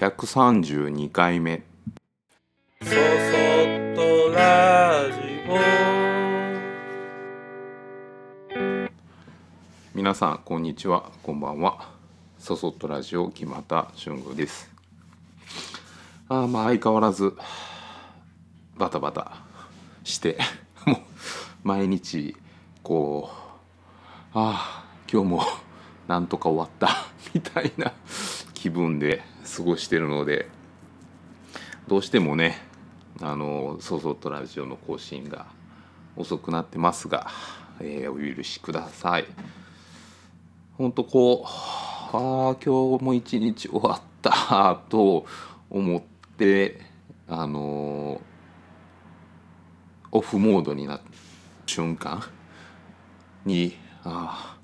132回目。そそっとラジ皆さんこんにちは。こんばんは。そそっとラジオ木又俊吾です。あまあ相変わらずバタバタしてもう毎日こうああ今日もなんとか終わったみたいな気分で過ごしてるのでどうしてもねあの「そそっとラジオ」の更新が遅くなってますが、えーお許しください。ほんとこうああ今日も一日終わったと思ってあのオフモードになった瞬間にああ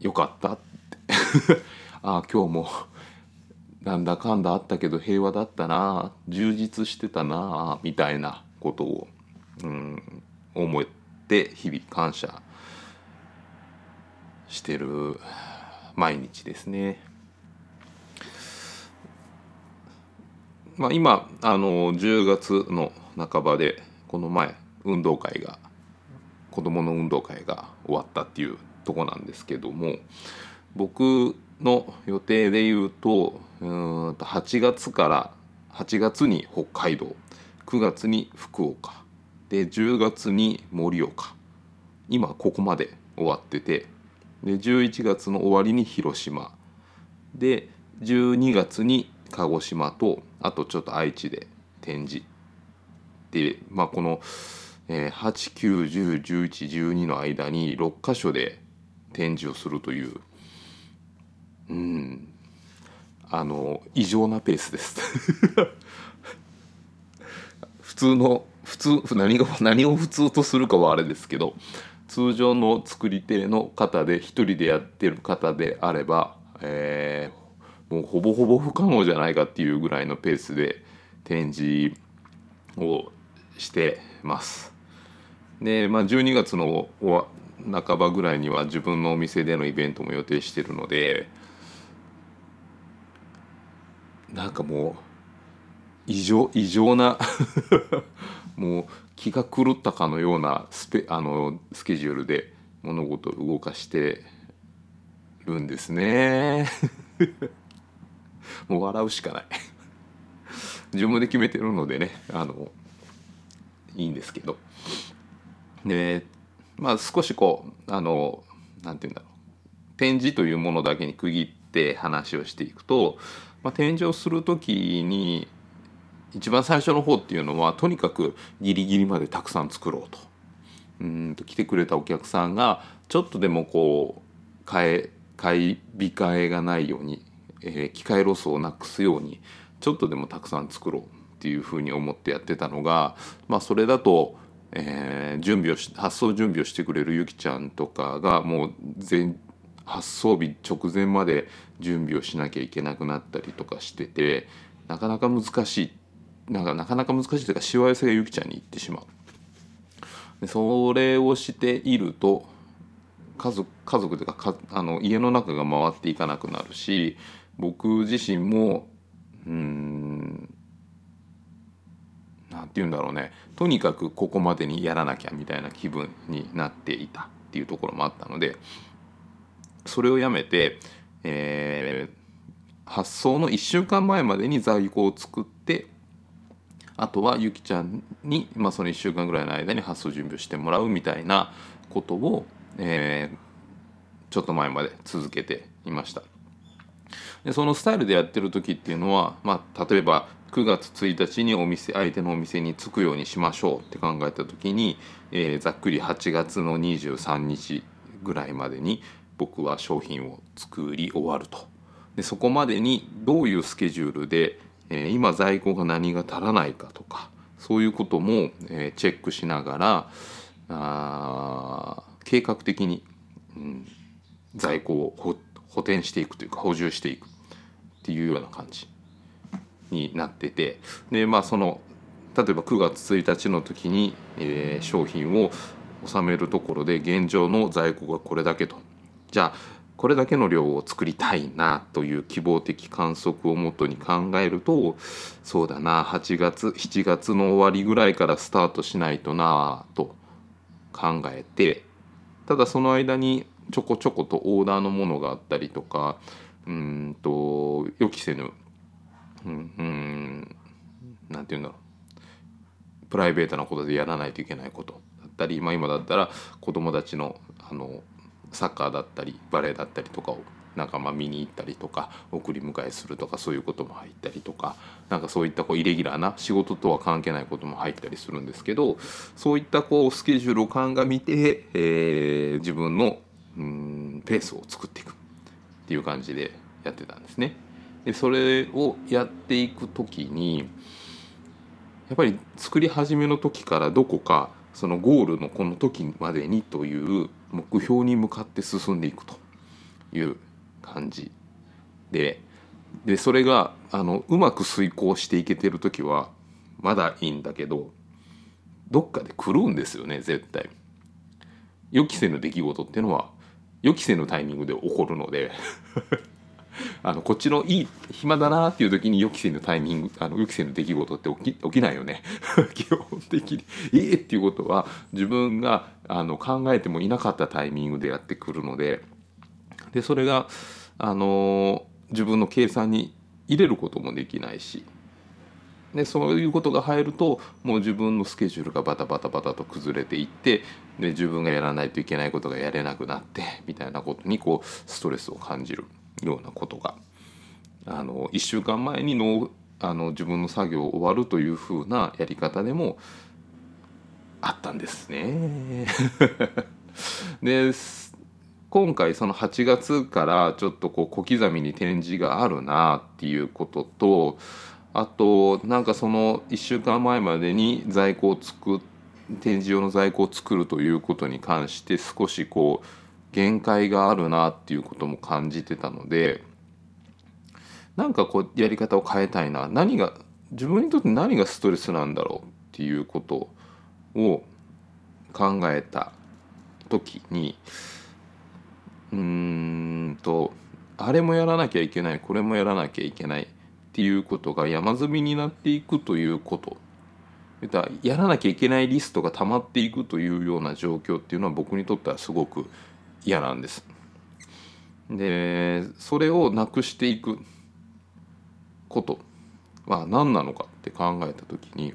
よかったってあ今日も なんだかんだあったけど平和だったな充実してたなみたいなことを、うん、思って日々感謝してる毎日ですね。まあ、今あの10月の半ばでこの前運動会が子どもの運動会が終わったっていうとこなんですけども僕の予定で言うとうんと8月から8月に北海道9月に福岡で10月に盛岡今ここまで終わっててで11月の終わりに広島で12月に鹿児島とあとちょっと愛知で展示。で、まあ、この、えー、89101112の間に6箇所で展示をするといううんあの異常なペースです 普通の普通何が何を普通とするかはあれですけど通常の作り手の方で一人でやってる方であれば、えーもうほぼほぼ不可能じゃないかっていうぐらいのペースで展示をしてます。で、まあ、12月の半ばぐらいには自分のお店でのイベントも予定してるのでなんかもう異常異常な もう気が狂ったかのようなスペあのスケジュールで物事を動かしてるんですね。もう笑うしかない。自分で決めてるのでねあのいいんですけど。でまあ少しこうあのなんて言うんだろう。展示というものだけに区切って話をしていくと、まあ、展示をする時に一番最初の方っていうのはとにかくギリギリまでたくさん作ろうと。うんと来てくれたお客さんがちょっとでもこう買え買い控えがないようにえー機械ロスをなくすようにちょっとでもたくさん作ろうっていうふうに思ってやってたのが、まあ、それだと、えー準備をし発送準備をしてくれるゆきちゃんとかがもう全発送日直前まで準備をしなきゃいけなくなったりとかしててなかなか難しいなんかなかなか難しいというかしわ寄せがゆきちゃんに行ってしまう。でそれをしていると家族家族というかかあの家の中が回っていかなくなるし僕自身もうんなんて言うんだろうねとにかくここまでにやらなきゃみたいな気分になっていたっていうところもあったのでそれをやめて、えー発送の1週間前までに在庫を作ってあとはゆきちゃんに、まあ、その1週間ぐらいの間に発送準備をしてもらうみたいなことを、えーちょっと前まで続けていました。でそのスタイルでやってる時っていうのは、まあ、例えば9月1日にお店相手のお店に着くようにしましょうって考えた時に、えーざっくり8月の23日ぐらいまでに僕は商品を作り終わると。でそこまでにどういうスケジュールで、え今在庫が何が足らないかとかそういうことも、えチェックしながらあ計画的に、うん、在庫を補補填していくというか補充していくっていうような感じになっててでまあその例えば9月1日の時に、えー商品を納めるところで現状の在庫がこれだけとじゃあこれだけの量を作りたいなという希望的観測をもとに考えるとそうだな8月7月の終わりぐらいからスタートしないとなと考えてただその間にちょこちょことオーダーのものがあったりとかうんと予期せぬうんうんなんて言うんだろう。プライベートなことでやらないといけないことだったり、まあ、今だったら子供たちのあのサッカーだったりバレエだったりとかをなんかまあ見に行ったりとか送り迎えするとかそういうことも入ったりとかなんかそういったこうイレギュラーな仕事とは関係ないことも入ったりするんですけどそういったこうスケジュールを鑑みて、えー、自分のうんペースを作っていくっていう感じでやってたんですね。でそれをやっていく時にやっぱり作り始めの時からどこかそのゴールのこの時までにという目標に向かって進んでいくという感じででそれがあのうまく遂行していけてる時はまだいいんだけどどっかで狂うんですよね絶対。予期せぬ出来事っていうのは予期せぬタイミングで起こるので あのこっちのいい暇だなっていう時に予期せぬタイミングあの予期せぬ出来事って起き起きないよね。基本的に。ええっていうことは自分があの考えてもいなかったタイミングでやってくるので。でそれがあの自分の計算に入れることもできないし。でそういうことが入るともう自分のスケジュールがバタバタバタと崩れていってで自分がやらないといけないことがやれなくなってみたいなことにこうストレスを感じる。ようなことがあの1週間前にのあの自分の作業を終わるというふうなやり方でもあったんですね。で今回その8月からちょっとこう小刻みに展示があるなっていうこととあとなんかその1週間前までに在庫を作展示用の在庫を作るということに関して少しこう限界があるなっていうことも感じてたのでなんかこうやり方を変えたいな。何が自分にとって何がストレスなんだろうっていうことを考えた時にうーんとあれもやらなきゃいけないこれもやらなきゃいけないっていうことが山積みになっていくということ。やらなきゃいけないリストが溜まっていくというような状況っていうのは僕にとってはすごく嫌なんです。でそれをなくしていくこと。は何なのかって考えた時に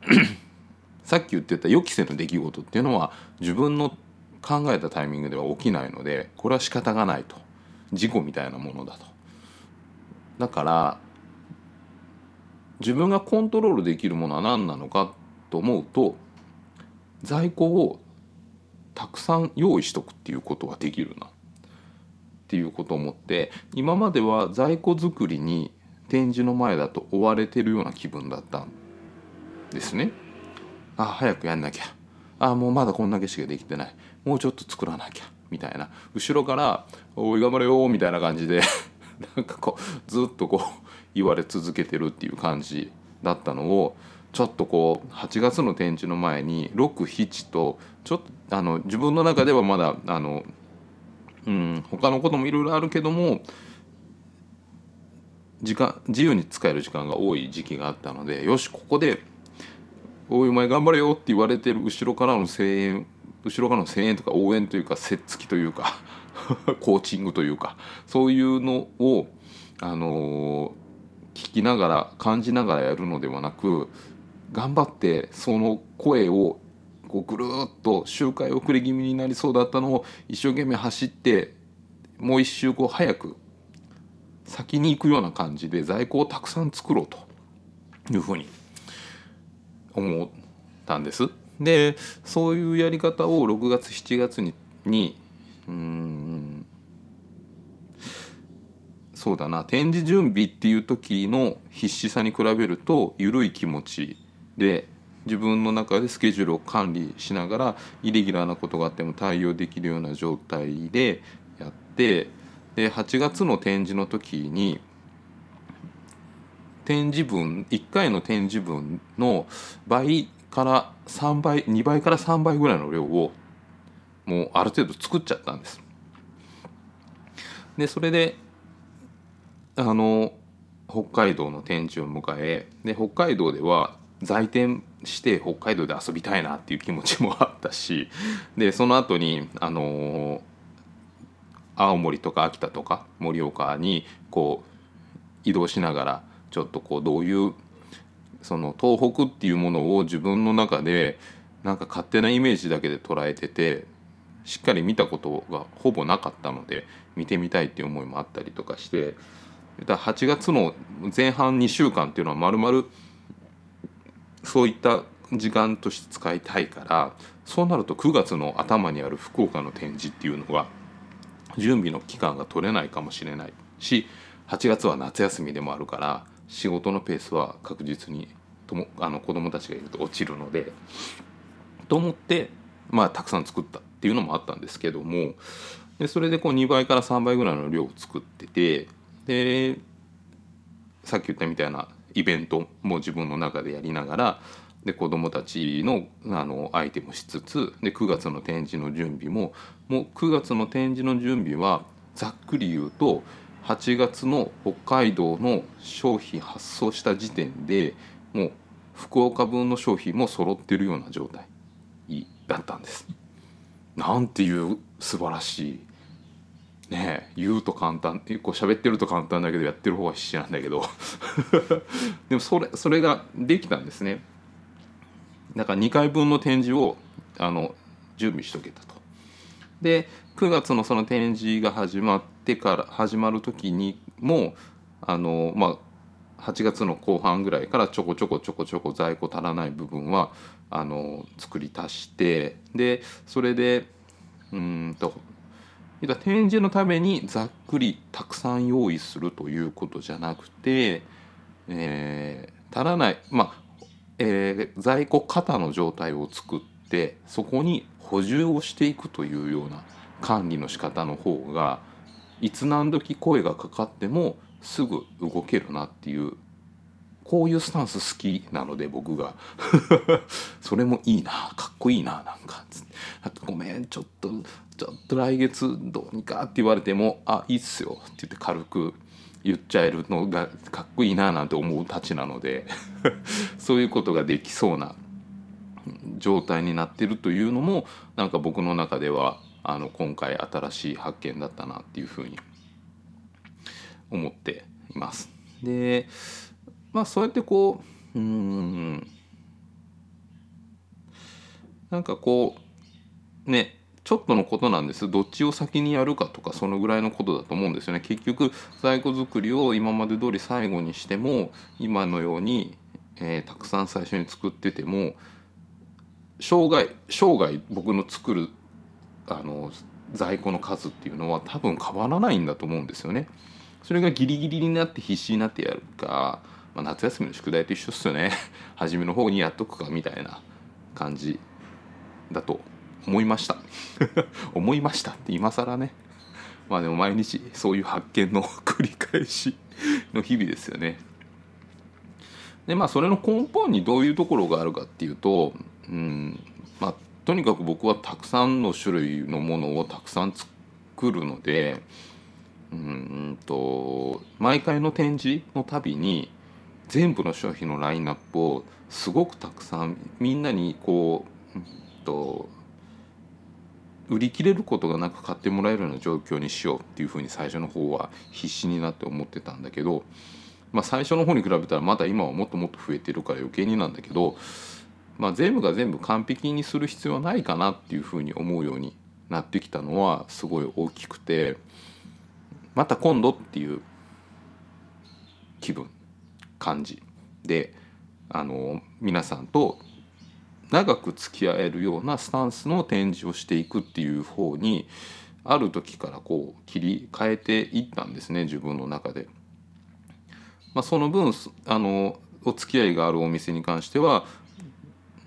さっき言ってた予期せぬ出来事っていうのは自分の考えたタイミングでは起きないのでこれは仕方がないと。事故みたいなものだと。だから自分がコントロールできるものは何なのかと思うと在庫をたくさん用意しとくっていうことができるな。っていうことを思って今までは在庫作りに展示の前だと追われてるような気分だったんですね。あ早くやんなきゃ。あもうまだこんだけしかできてない。もうちょっと作らなきゃ。みたいな。後ろから「おい頑張れよ」みたいな感じで なんかこうずっとこう言われ続けてるっていう感じだったのをちょっとこう8月の展示の前に67とちょっとあの自分の中ではまだあの、うん、他のこともいろいろあるけども時間自由に使える時間が多い時期があったのでよしここで「おいお前頑張れよ」って言われてる後ろからの声援後ろからの声援とか応援というかせっつきというか コーチングというかそういうのをあの聞きながら感じながらやるのではなく頑張ってその声をこうぐるっと周回遅れ気味になりそうだったのを一生懸命走ってもう一周こう早く先に行くような感じで在庫をたくさん作ろうというふうに思ったんです。でそういうやり方を6月7月ににうんそうだな展示準備っていう時の必死さに比べると緩い気持ちで自分の中でスケジュールを管理しながらイレギュラーなことがあっても対応できるような状態でやってで8月の展示の時に展示分1回の展示分の倍から3倍2倍から3倍ぐらいの量をもうある程度作っちゃったんです。でそれであの北海道の展示を迎えで北海道では在店して北海道で遊びたいなっていう気持ちもあったし でその後にあの青森とか秋田とか盛岡にこう移動しながらちょっとこうどういうその東北っていうものを自分の中でなんか勝手なイメージだけで捉えててしっかり見たことがほぼなかったので見てみたいっていう思いもあったりとかしてだ8月の前半2週間っていうのはまるまるそういった時間として使いたいからそうなると9月の頭にある福岡の展示っていうのは準備の期間が取れないかもしれないし8月は夏休みでもあるから仕事のペースは確実にともあの子供たちがいると落ちるのでと思ってまあたくさん作ったっていうのもあったんですけどもでそれでこう2倍から3倍ぐらいの量を作っててでさっき言ったみたいなイベントも自分の中でやりながらで子どもたちのあのアイテムしつつで9月の展示の準備ももう9月の展示の準備はざっくり言うと8月の北海道の商品発送した時点でもう福岡分の商品も揃ってるような状態だったんです。なんていう素晴らしいね言うと簡単こう喋ってると簡単だけどやってる方は必死なんだけど でもそれそれができたんですね。だから2回分の展示をあの準備しとけたと。で9月のその展示が始まってから始まる時にもあのまあ8月の後半ぐらいからちょこちょこちょこちょこ在庫足らない部分はあの作り足してでそれでうんと展示のためにざっくりたくさん用意するということじゃなくて、えー、足らないまあえー、在庫型の状態を作ってそこに補充をしていくというような管理の仕方の方がいつ何時声がかかってもすぐ動けるなっていうこういうスタンス好きなので僕が。それもいいなかっこいいななんかごめんちょっとちょっと来月どうにかって言われてもあいいっすよって言って軽く言っちゃえるのがかっこいいななんて思うたちなので。そういうことができそうな状態になってるというのもなんか僕の中ではあの今回新しい発見だったなっていうふうに思っています。でまあそうやってこううん。なんかこうねちょっとのことなんです。どっちを先にやるかとかそのぐらいのことだと思うんですよね。結局在庫作りを今まで通り最後にしても今のように、えー、たくさん最初に作ってても生涯生涯僕の作るあの在庫の数っていうのは多分変わらないんだと思うんですよね。それがギリギリになって必死になってやるか、まあ、夏休みの宿題と一緒っすよね。初めの方にやっとくかみたいな感じだと思いました。思いましたって今更ね。まあでも毎日そういう発見の繰り返し の日々ですよね。でまあそれの根本にどういうところがあるかっていうとうんまあとにかく僕はたくさんの種類のものをたくさん作るのでうんと毎回の展示のたびに全部の商品のラインナップをすごくたくさんみんなにこう、うんと売り切れることがなく買ってもらえるような状況にしようっていうふうに最初の方は必死になって思ってたんだけど、まあ、最初の方に比べたらまだ今はもっともっと増えてるから余計になんだけど、まあ、全部が全部完璧にする必要はないかなっていうふうに思うようになってきたのはすごい大きくてまた今度っていう気分。感じであの皆さんと長く付き合えるようなスタンスの展示をしていくっていう方にある時からこう切り替えていったんですね自分の中で。まあ、その分あのお付き合いがあるお店に関しては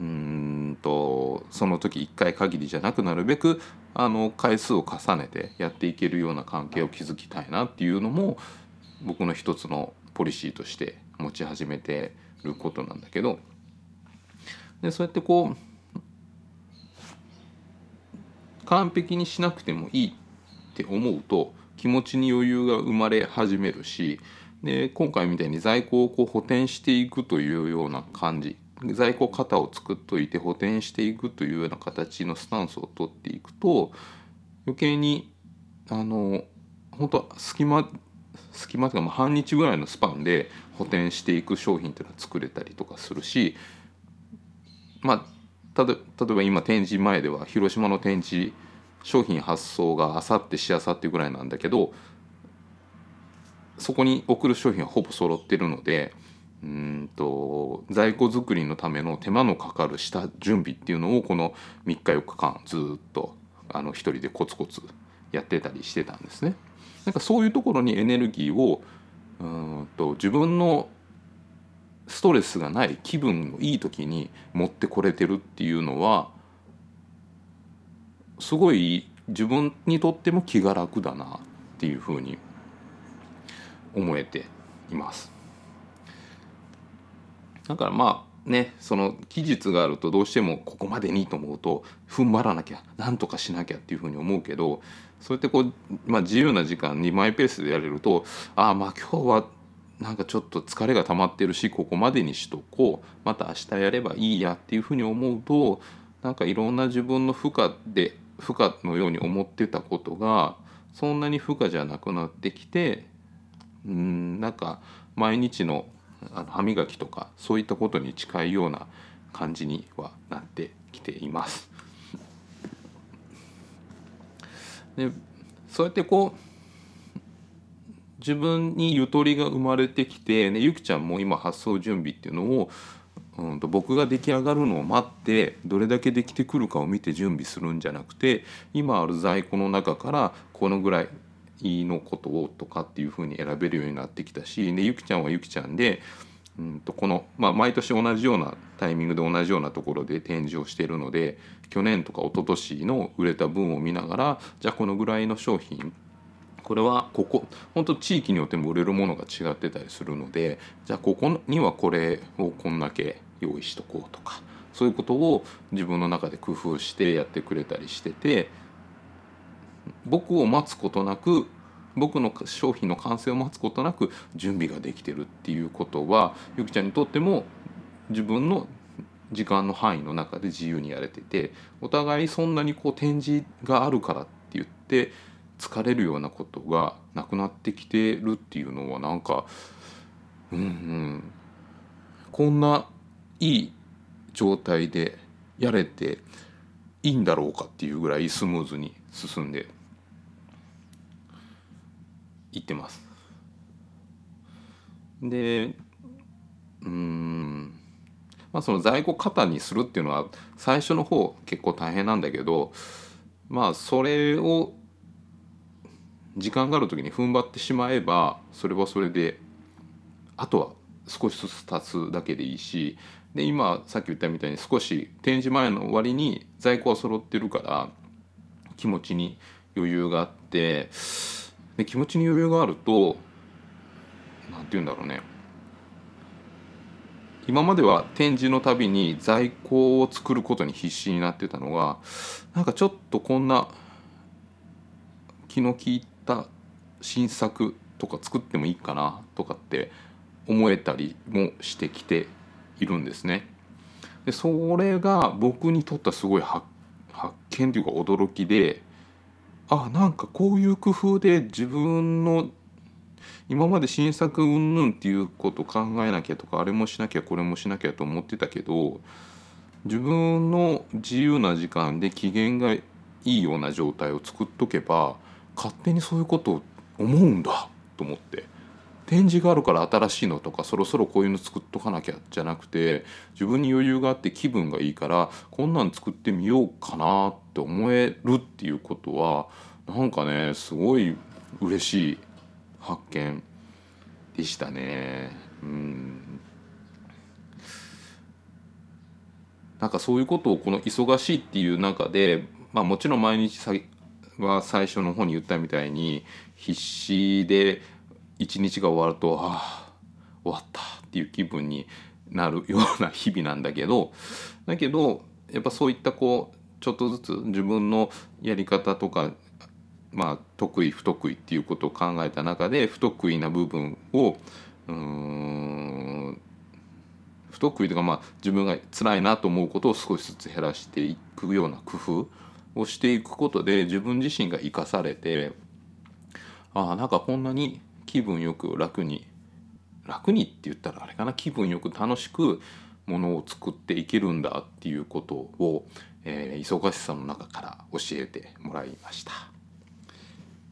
うんとその時1回限りじゃなくなるべくあの回数を重ねてやっていけるような関係を築きたいなっていうのも僕の一つのポリシーとして持ち始めてることなんだけどでそうやってこう完璧にしなくてもいいって思うと気持ちに余裕が生まれ始めるしで今回みたいに在庫をこう補填していくというような感じ。在庫型を作っといて補填していくというような形のスタンスを取っていくと余計にあの本当隙間隙間というか半日ぐらいのスパンで補填していく商品っていうのは作れたりとかするしまあ例えば今展示前では広島の展示商品発送があさってしあさってぐらいなんだけどそこに送る商品はほぼ揃ってるのでうんと在庫作りのための手間のかかる下準備っていうのをこの3日4日間ずっとあの一人でコツコツやってたりしてたんですね。なんかそういうところにエネルギーをうんと自分のストレスがない気分のいい時に持ってこれてるっていうのはすごい自分にとっても気が楽だなっていうふうに思えています。だからまあねその期日があるとどうしてもここまでにと思うと踏ん張らなきゃなんとかしなきゃっていうふうに思うけどそうやってこう、まあ、自由な時間にマイペースでやれるとああまあ今日はなんかちょっと疲れが溜まってるしここまでにしとこうまた明日やればいいやっていうふうに思うとなんかいろんな自分の負荷で負荷のように思ってたことがそんなに負荷じゃなくなってきてうんなんか毎日のあの歯磨きとかそういったことに近いような感じにはなってきています。でそうやってこう自分にゆとりが生まれてきて、ね、ゆきちゃんも今発送準備っていうのを、うん、と僕が出来上がるのを待ってどれだけできてくるかを見て準備するんじゃなくて今ある在庫の中からこのぐらいのことをとかっていうふうに選べるようになってきたしでゆきちゃんはゆきちゃんで、うん、とこの、まあ、毎年同じようなタイミングで同じようなところで展示をしているので去年とか一昨年の売れた分を見ながらじゃあこのぐらいの商品これはここ本当地域によっても売れるものが違ってたりするのでじゃあここにはこれをこんだけ用意しとこうとかそういうことを自分の中で工夫してやってくれたりしてて僕を待つことなく僕の商品の完成を待つことなく準備ができてるっていうことはゆきちゃんにとっても自分の時間の範囲の中で自由にやれててお互いそんなにこう展示があるからって言って疲れるようなことがなくなってきてるっていうのはなんかうんうん。こんないい状態でやれていいんだろうかっていうぐらいスムーズに進んでいってます。でうんまあその在庫型にするっていうのは最初の方結構大変なんだけどまあそれを時間がある時に踏ん張ってしまえばそれはそれであとは少しずつ経つだけでいいしで今さっき言ったみたいに少し展示前の終わりに在庫は揃ってるから気持ちに余裕があってで気持ちに余裕があると何て言うんだろうね今までは展示のたびに在庫を作ることに必死になってたのがなんかちょっとこんな気の利いた新作とか作ってもいいかなとかって思えたりもしてきているんですね。でそれが僕にとってはすごい発見というか驚きであなんかこういう工夫で自分の今まで新作うんぬんっていうこと考えなきゃとかあれもしなきゃこれもしなきゃと思ってたけど自分の自由な時間で機嫌がいいような状態を作っとけば勝手にそういうことを思うんだと思って。展示があるから新しいのとかそろそろこういうの作っとかなきゃじゃなくて自分に余裕があって気分がいいからこんなん作ってみようかなって思えるっていうことはなんかねすごい嬉しい発見でしたね。うんなんかそういうことをこの忙しいっていう中で、まあ、もちろん毎日さは最初の方に言ったみたいに必死で一日が終わるとああ終わったっていう気分になるような日々なんだけどだけどやっぱそういったこうちょっとずつ自分のやり方とかまあ、得意不得意っていうことを考えた中で不得意な部分をうん不得意とかまあ自分が辛いなと思うことを少しずつ減らしていくような工夫をしていくことで自分自身が生かされてああなんかこんなに気分よく楽に楽にって言ったらあれかな気分よく楽しくものを作っていけるんだっていうことを、えー忙しさの中から教えてもらいました。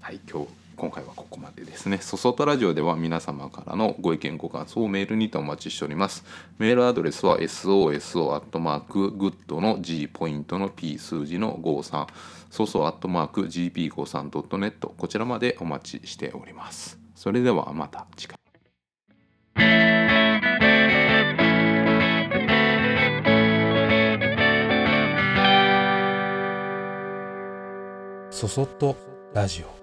はい今日今回はここまでですね。そそとラジオでは皆様からのご意見ご感想をメールにてお待ちしております。メールアドレスは soso.good の G ポイントの P 数字の53そそ .gp53.net こちらまでお待ちしております。それではまた次回。そそっとラジオ